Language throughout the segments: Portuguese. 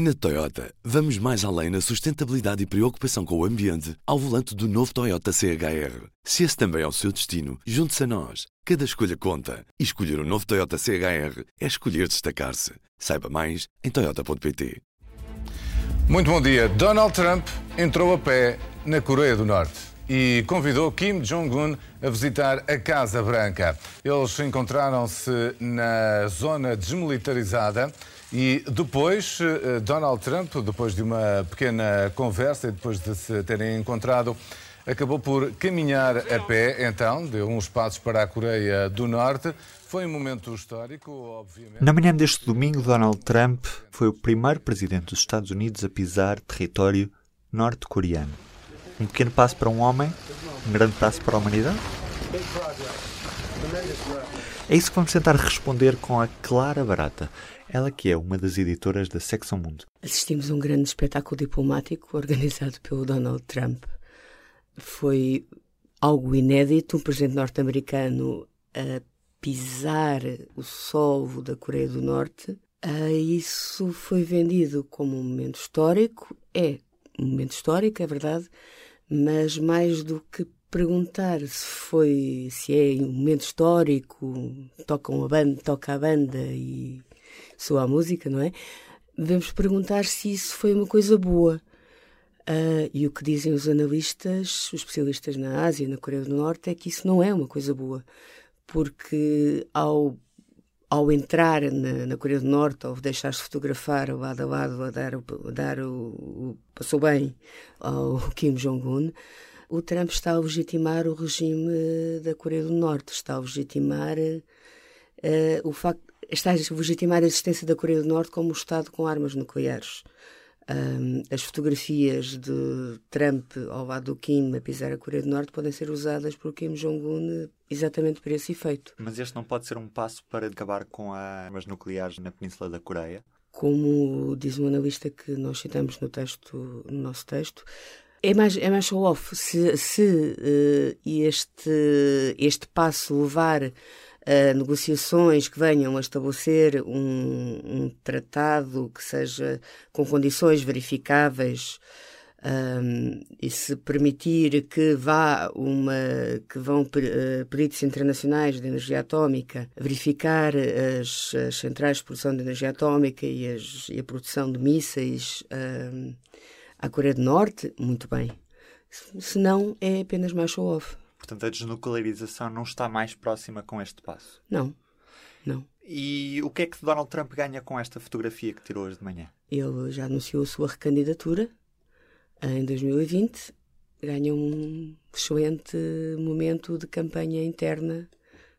Na Toyota, vamos mais além na sustentabilidade e preocupação com o ambiente ao volante do novo Toyota CHR. Se esse também é o seu destino, junte-se a nós. Cada escolha conta. E escolher o um novo Toyota CHR é escolher destacar-se. Saiba mais em Toyota.pt. Muito bom dia. Donald Trump entrou a pé na Coreia do Norte e convidou Kim Jong-un a visitar a Casa Branca. Eles encontraram-se na zona desmilitarizada. E depois, eh, Donald Trump, depois de uma pequena conversa e depois de se terem encontrado, acabou por caminhar a pé, então, deu uns passos para a Coreia do Norte. Foi um momento histórico, obviamente. Na manhã deste domingo, Donald Trump foi o primeiro presidente dos Estados Unidos a pisar território norte-coreano. Um pequeno passo para um homem, um grande passo para a humanidade? É isso que vamos tentar responder com a Clara Barata. Ela que é uma das editoras da Secção Mundo. Assistimos a um grande espetáculo diplomático organizado pelo Donald Trump. Foi algo inédito, um presidente norte-americano a pisar o solo da Coreia do Norte. Isso foi vendido como um momento histórico. É um momento histórico, é verdade, mas mais do que perguntar se foi se é um momento histórico, toca uma banda, toca a banda e soa a música, não é? Devemos perguntar se isso foi uma coisa boa. Uh, e o que dizem os analistas, os especialistas na Ásia na Coreia do Norte, é que isso não é uma coisa boa. Porque ao, ao entrar na, na Coreia do Norte, ao deixar-se fotografar lado a lado, a dar, a dar o, o passou bem ao Kim Jong-un, o Trump está a legitimar o regime da Coreia do Norte, está a legitimar uh, o facto está a legitimar a existência da Coreia do Norte como um Estado com armas nucleares. Um, as fotografias de Trump ao lado do Kim a pisar a Coreia do Norte podem ser usadas por Kim Jong-un exatamente por esse efeito. Mas este não pode ser um passo para acabar com as armas nucleares na Península da Coreia? Como diz um analista que nós citamos no, texto, no nosso texto, é mais, é mais show-off. Se, se uh, este, este passo levar uh, negociações que venham a estabelecer um, um, tratado que seja com condições verificáveis um, e se permitir que vá uma que vão uh, peritos internacionais de energia atómica verificar as, as, centrais de produção de energia atómica e, as, e a produção de mísseis um, à Coreia do Norte, muito bem. Se não, é apenas mais show-off. Portanto, a desnuclearização não está mais próxima com este passo. Não, não. E o que é que Donald Trump ganha com esta fotografia que tirou hoje de manhã? Ele já anunciou a sua recandidatura em 2020. Ganha um excelente momento de campanha interna,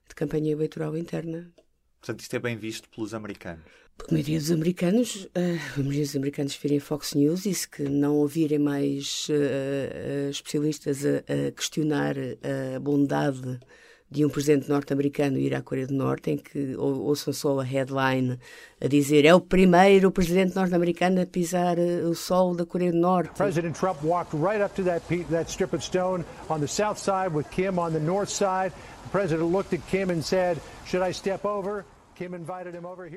de campanha eleitoral interna. Portanto, isto é bem visto pelos americanos. A maioria dos americanos, uh, a maioria dos americanos virem Fox News e se que não ouvirem mais uh, especialistas a, a, questionar a bondade de um presidente norte-americano ir à Coreia do Norte, em que ou, ouçam só a headline a dizer é o primeiro presidente norte-americano a pisar o sol da Coreia do Norte. President Trump walked right up to that, that strip of stone on the south side with Kim on the north side. The president looked at Kim and said, "Should I step over?"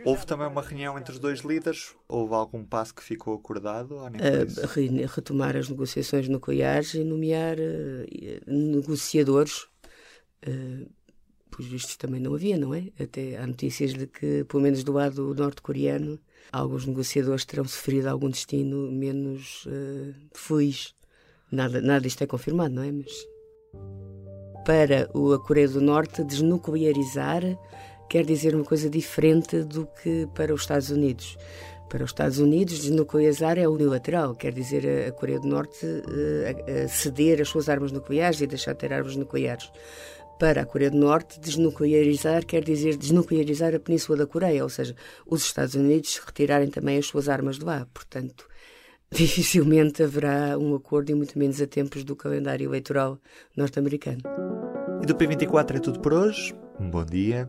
Houve também uma reunião entre os dois líderes? Houve algum passo que ficou acordado? Uh, retomar as negociações nucleares e nomear uh, negociadores. Uh, Pois vistos também não havia, não é? Até há notícias de que, pelo menos do lado norte-coreano, alguns negociadores terão sofrido algum destino menos uh, feliz. Nada, nada disto é confirmado, não é? Mas para a Coreia do Norte desnuclearizar quer dizer uma coisa diferente do que para os Estados Unidos. Para os Estados Unidos, desnuclearizar é unilateral, quer dizer a Coreia do Norte uh, ceder as suas armas nucleares e deixar de ter armas nucleares. Para a Coreia do Norte, desnuclearizar quer dizer desnuclearizar a Península da Coreia, ou seja, os Estados Unidos retirarem também as suas armas de lá. Portanto, dificilmente haverá um acordo e muito menos a tempos do calendário eleitoral norte-americano. E do P24 é tudo por hoje. Um bom dia